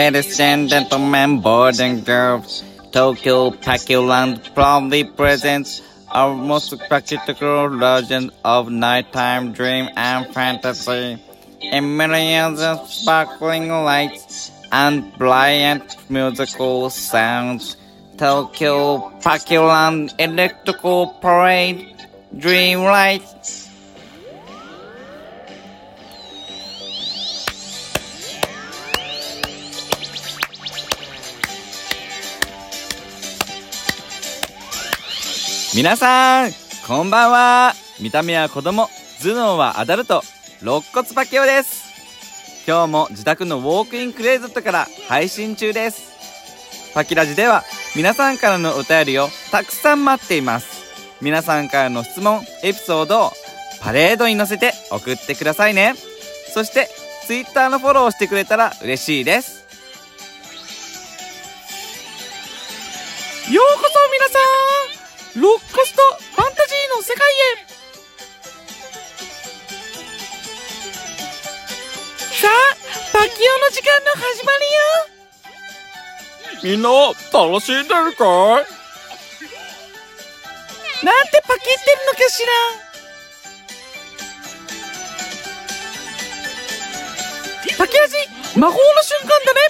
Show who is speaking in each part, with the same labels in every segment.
Speaker 1: Ladies and gentlemen, boys and girls, Tokyo Paculand proudly presents our most spectacular version of nighttime dream and fantasy. In millions of sparkling lights and brilliant musical sounds, Tokyo Paculand Electrical Parade Dream Lights. 皆さん、こんばんは。見た目は子供、頭脳はアダルト、肋骨パキオです。今日も自宅のウォークインクレーゼットから配信中です。パキラジでは皆さんからのお便りをたくさん待っています。皆さんからの質問、エピソードをパレードに乗せて送ってくださいね。そして、Twitter のフォローしてくれたら嬉しいです。ようこそ皆さんロックスとファンタジーの世界へ。さあパキオの時間の始ま
Speaker 2: りよ。みんな楽しんでるかい？
Speaker 1: なんてパキってるのかしら。パキ味魔法の瞬間だね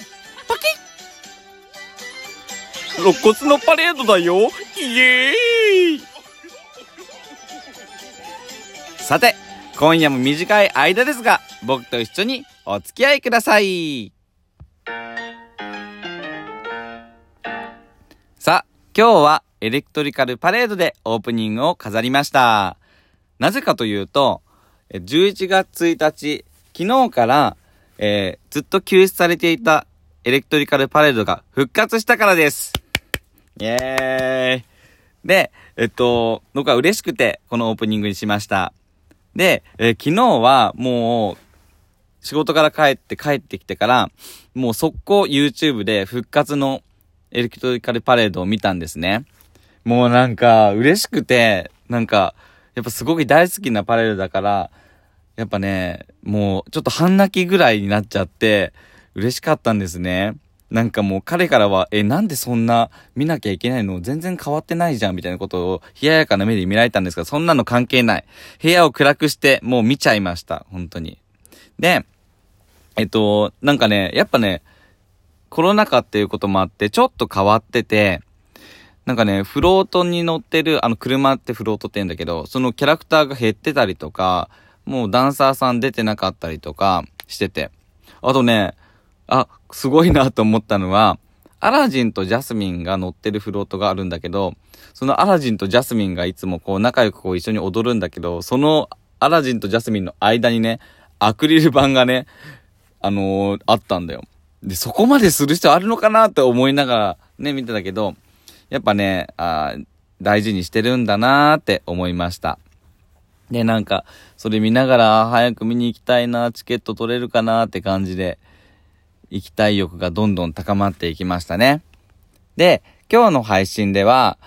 Speaker 2: 肋骨のパレードだよイエーイ
Speaker 1: さて、今夜も短い間ですが、僕と一緒にお付き合いください。さあ、今日はエレクトリカルパレードでオープニングを飾りました。なぜかというと、11月1日、昨日から、えー、ずっと休止されていたエレクトリカルパレードが復活したからです。イェーイ。で、えっと、僕は嬉しくて、このオープニングにしました。で、え昨日はもう、仕事から帰って帰ってきてから、もう速攻 YouTube で復活のエレクトリカルパレードを見たんですね。もうなんか、嬉しくて、なんか、やっぱすごく大好きなパレードだから、やっぱね、もうちょっと半泣きぐらいになっちゃって、嬉しかったんですね。なんかもう彼からは、え、なんでそんな見なきゃいけないの？全然変わってないじゃんみたいなことを冷ややかな目で見られたんですが、そんなの関係ない。部屋を暗くしてもう見ちゃいました。本当に。で、えっと、なんかね、やっぱね、コロナ禍っていうこともあってちょっと変わってて、なんかね、フロートに乗ってる、あの車ってフロートって言うんだけど、そのキャラクターが減ってたりとか、もうダンサーさん出てなかったりとかしてて。あとね、あ、すごいなと思ったのは、アラジンとジャスミンが乗ってるフロートがあるんだけど、そのアラジンとジャスミンがいつもこう仲良くこう一緒に踊るんだけど、そのアラジンとジャスミンの間にね、アクリル板がね、あのー、あったんだよ。で、そこまでする必要あるのかなって思いながらね、見てたけど、やっぱね、あ大事にしてるんだなーって思いました。で、なんか、それ見ながら、早く見に行きたいな、チケット取れるかなって感じで、行きたい欲がどんどん高まっていきましたね。で、今日の配信では、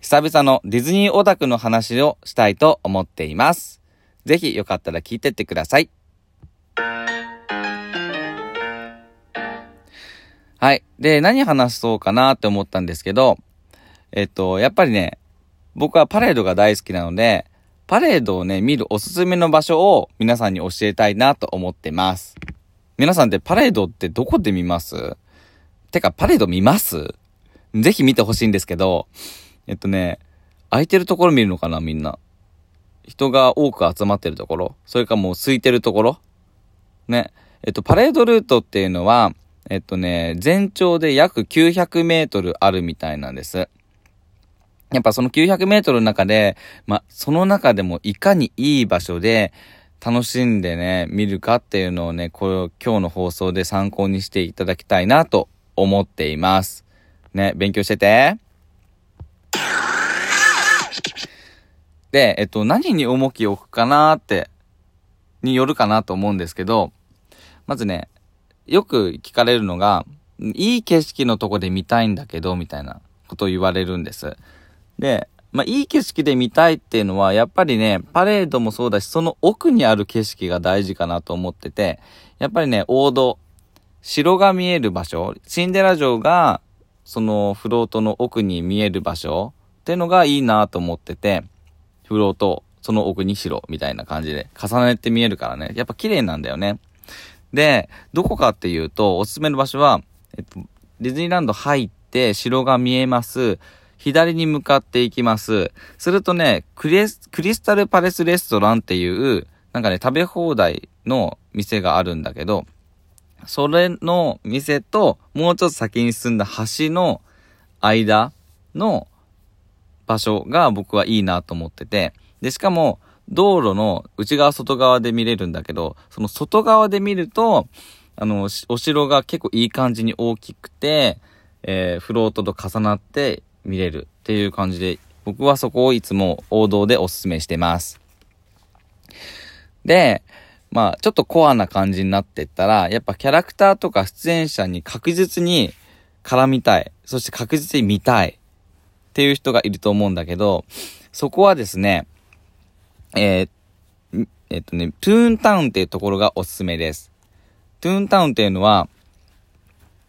Speaker 1: 久々のディズニーオタクの話をしたいと思っています。ぜひよかったら聞いてってください。はい。で、何話そうかなって思ったんですけど、えっと、やっぱりね、僕はパレードが大好きなので、パレードをね、見るおすすめの場所を皆さんに教えたいなと思ってます。皆さんってパレードってどこで見ます？てか、パレード見ます？ぜひ見てほしいんですけど、えっとね、空いてるところ見るのかなみんな。人が多く集まってるところそれかもう空いてるところね。えっと、パレードルートっていうのは、えっとね、全長で約900メートルあるみたいなんです。やっぱその900メートルの中で、ま、その中でもいかにいい場所で、楽しんでね、見るかっていうのをね、これを今日の放送で参考にしていただきたいなと思っています。ね、勉強してて。で、えっと、何に重きを置くかなって、によるかなと思うんですけど、まずね、よく聞かれるのが、いい景色のとこで見たいんだけど、みたいなことを言われるんです。で、まあ、いい景色で見たいっていうのは、やっぱりね、パレードもそうだし、その奥にある景色が大事かなと思ってて、やっぱりね、王道、城が見える場所、シンデレラ城が、そのフロートの奥に見える場所っていうのがいいなと思ってて、フロート、その奥に城みたいな感じで重ねて見えるからね。やっぱ綺麗なんだよね。で、どこかっていうと、おすすめの場所は、えっと、ディズニーランド入って城が見えます。左に向かっていきます。するとね、クリス、タルパレスレストランっていう、なんかね、食べ放題の店があるんだけど、それの店と、もうちょっと先に進んだ橋の間の場所が僕はいいなと思ってて、で、しかも、道路の内側外側で見れるんだけど、その外側で見ると、あの、お城が結構いい感じに大きくて、えー、フロートと重なって見れるっていう感じで、僕はそこをいつも王道でおすすめしてます。で、まあ、ちょっとコアな感じになってったら、やっぱキャラクターとか出演者に確実に絡みたい。そして確実に見たい。っていう人がいると思うんだけど、そこはですね、えー、えっとね、トゥーンタウンっていうところがおすすめです。トゥーンタウンっていうのは、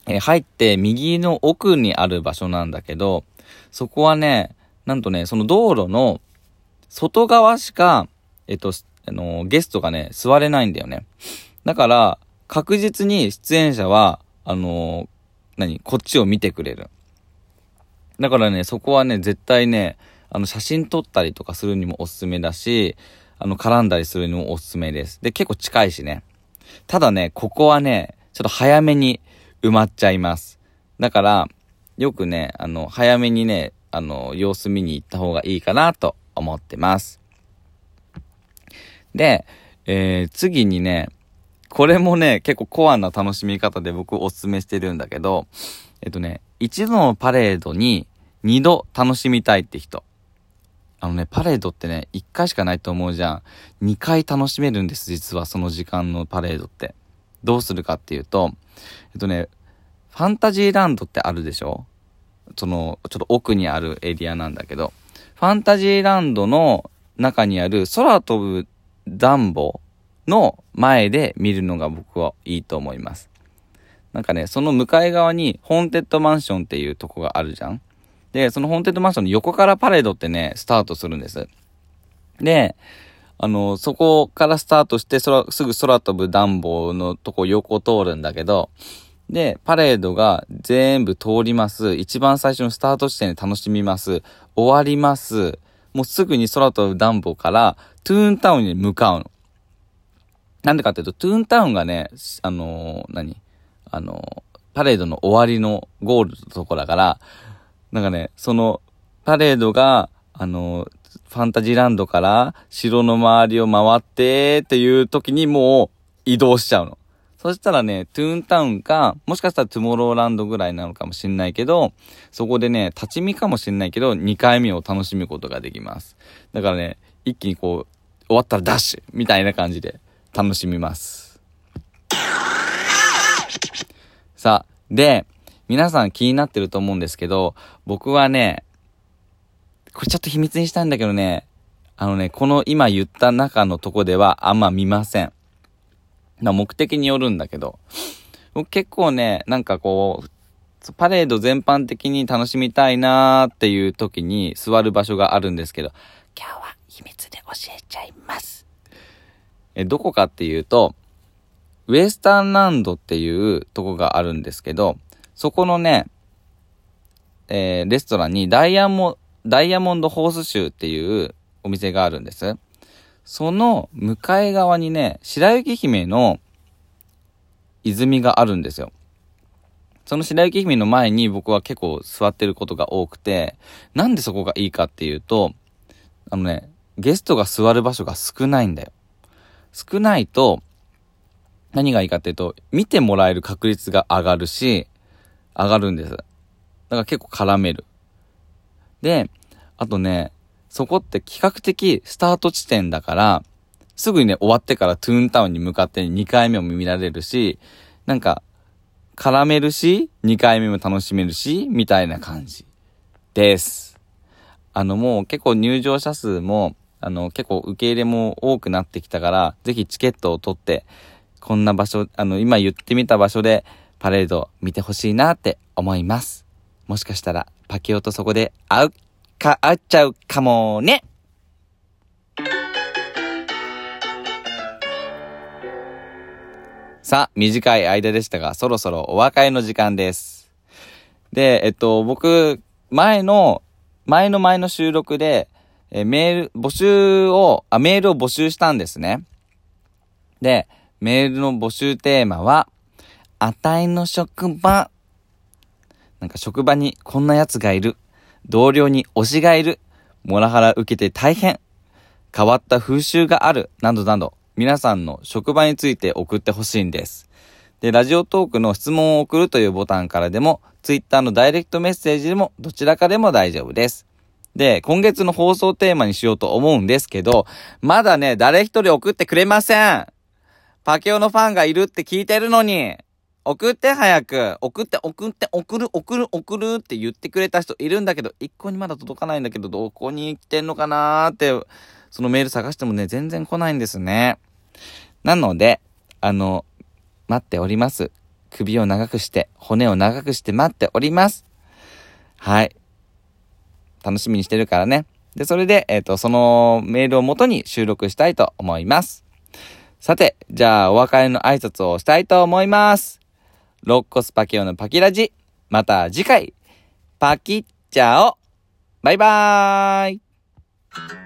Speaker 1: えー、入って右の奥にある場所なんだけど、そこはね、なんとね、その道路の外側しか、えっと、あの、ゲストがね、座れないんだよね。だから、確実に出演者は、あの、何こっちを見てくれる。だからね、そこはね、絶対ね、あの、写真撮ったりとかするにもおすすめだし、あの、絡んだりするにもおすすめです。で、結構近いしね。ただね、ここはね、ちょっと早めに埋まっちゃいます。だから、よくね、あの、早めにね、あの、様子見に行った方がいいかなと思ってます。で、えー、次にね、これもね、結構コアな楽しみ方で僕おすすめしてるんだけど、えっとね、一度のパレードに二度楽しみたいって人。あのね、パレードってね、一回しかないと思うじゃん。二回楽しめるんです、実はその時間のパレードって。どうするかっていうと、えっとね、ファンタジーランドってあるでしょ？その、ちょっと奥にあるエリアなんだけど、ファンタジーランドの中にある空飛ぶ暖房の前で見るのが僕はいいと思います。なんかね、その向かい側にホーンテッドマンションっていうとこがあるじゃん？で、そのホーンテッドマンションの横からパレードってね、スタートするんです。で、あの、そこからスタートして、すぐ空飛ぶ暖房のとこ横通るんだけど、で、パレードが全部通ります。一番最初のスタート地点で楽しみます。終わります。もうすぐに空飛ぶ暖房からトゥーンタウンに向かうの。なんでかっていうと、トゥーンタウンがね、あのー、何？あのー、パレードの終わりのゴールのとこだから、なんかね、その、パレードが、あのー、ファンタジーランドから城の周りを回ってっていう時にもう移動しちゃうの。そしたらね、トゥーンタウンか、もしかしたらトゥモローランドぐらいなのかもしんないけど、そこでね、立ち見かもしんないけど、2回目を楽しむことができます。だからね、一気にこう、終わったらダッシュみたいな感じで楽しみます。さあ、で、皆さん気になってると思うんですけど、僕はね、これちょっと秘密にしたいんだけどね、あのね、この今言った中のとこではあんま見ません。な目的によるんだけど、結構ね、なんかこう、パレード全般的に楽しみたいなーっていう時に座る場所があるんですけど、今日は秘密で教えちゃいます。え、どこかっていうと、ウエスタンランドっていうとこがあるんですけど、そこのね、えー、レストランにダイヤモ、ダイヤモンドホースシューっていうお店があるんです。その向かい側にね、白雪姫の泉があるんですよ。その白雪姫の前に僕は結構座ってることが多くて、なんでそこがいいかっていうと、あのね、ゲストが座る場所が少ないんだよ。少ないと、何がいいかっていうと、見てもらえる確率が上がるし、上がるんです。だから結構絡める。で、あとね、そこって比較的スタート地点だから、すぐにね、終わってからトゥーンタウンに向かって2回目も見られるし、なんか、絡めるし、2回目も楽しめるし、みたいな感じです。あのもう結構入場者数も、あの結構受け入れも多くなってきたから、ぜひチケットを取って、こんな場所、あの今言ってみた場所でパレード見てほしいなって思います。もしかしたら、パキオとそこで会うか、会っちゃうかもね。さあ、短い間でしたが、そろそろお別れの時間です。で、えっと、僕、前の、前の前の収録で、えメール、募集を、あ、メールを募集したんですね。で、メールの募集テーマは、あたいの職場。なんか職場にこんな奴がいる。同僚に推しがいる。モラハラ受けて大変。変わった風習がある。などなど、皆さんの職場について送ってほしいんです。で、ラジオトークの質問を送るというボタンからでも、ツイッターのダイレクトメッセージでも、どちらかでも大丈夫です。で、今月の放送テーマにしようと思うんですけど、まだね、誰一人送ってくれません。パケオのファンがいるって聞いてるのに、送って早く、送って送って送る送る送るって言ってくれた人いるんだけど、一向にまだ届かないんだけど、どこに来てんのかなーって、そのメール探してもね、全然来ないんですね。なので、あの、待っております。首を長くして、骨を長くして待っております。はい。楽しみにしてるからね。で、それで、えっ、と、そのメールを元に収録したいと思います。さて、じゃあお別れの挨拶をしたいと思います。ロッコスパキオのパキラジ。また次回、パキッチャオ。バイバーイ。